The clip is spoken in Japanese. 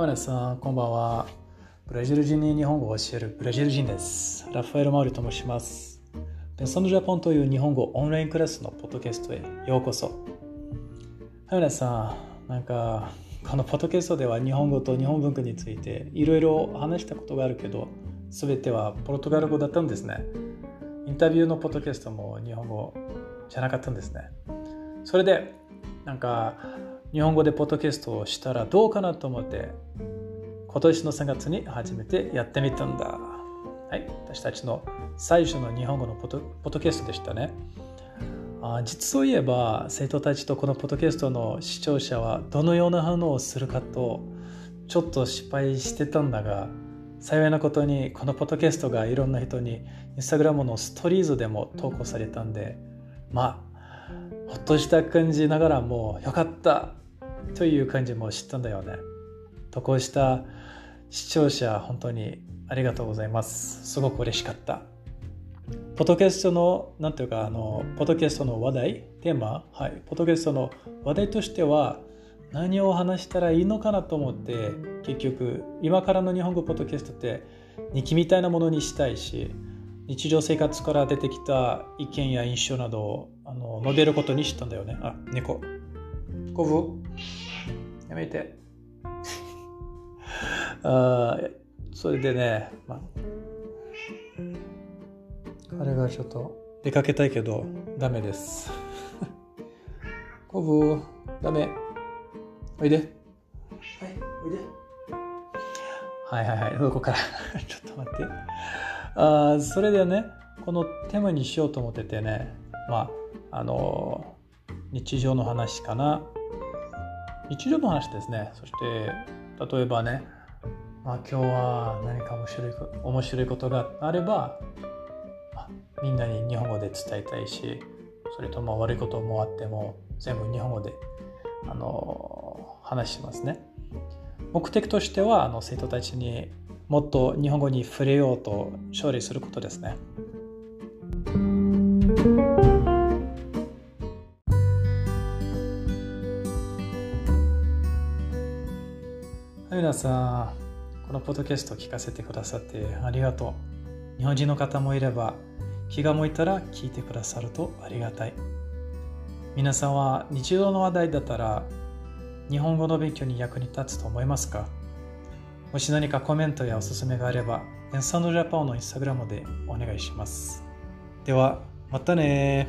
皆さん、こんばんは。ブラジル人に日本語を教えるブラジル人です。ラファエル・マウリと申します。ペンソンジャポンという日本語オンラインクラスのポッドキャストへようこそ。はい、皆さん、なんか、このポッドキャストでは日本語と日本文化についていろいろ話したことがあるけど、すべてはポルトガル語だったんですね。インタビューのポッドキャストも日本語じゃなかったんですね。それで、なんか、日本語でポッドキャストをしたらどうかなと思って今年の3月に初めてやってみたんだ。はい、私たちの最初の日本語のポッドキャストでしたね。あ実を言えば生徒たちとこのポッドキャストの視聴者はどのような反応をするかとちょっと失敗してたんだが幸いなことにこのポッドキャストがいろんな人にインスタグラムのストリーズでも投稿されたんでまあほっとした感じながらもよかったという感じも知ったんだよね。とこうした視聴者本当にありがとうございます。すごく嬉しかった。ポッドキャストの、なんていうか、あの、ポッドキャストの話題、テーマ、はい、ポッドキャストの話題としては、何を話したらいいのかなと思って、結局、今からの日本語ポッドキャストって日記みたいなものにしたいし、日常生活から出てきた意見や印象などをあの述べることにしたんだよね。あ、猫。コブ？やめて。あそれでね、まあ、彼がちょっと出かけたいけど、ダメです。コブ、ダメ。おいで。はい、おいで。はいはいはい、どこから？ちょっと待って。あそれでね、このテーマにしようと思っててね、まあ、あの、日常の話かな。日常の話ですね。そして、例えばね、まあ、今日は何か面白い面白いことがあれば、みんなに日本語で伝えたいし、それとも悪いこともあっても全部日本語であの話しますね。目的としてはあの生徒たちにもっと日本語に触れようと勝利することですね。皆さん、このポッドキャストを聞かせてくださってありがとう。日本人の方もいれば、気が向いたら聞いてくださるとありがたい。皆さんは日常の話題だったら、日本語の勉強に役に立つと思いますか？もし何かコメントやおすすめがあれば、エンサンドジャパンのインスタグラムでお願いします。では、またね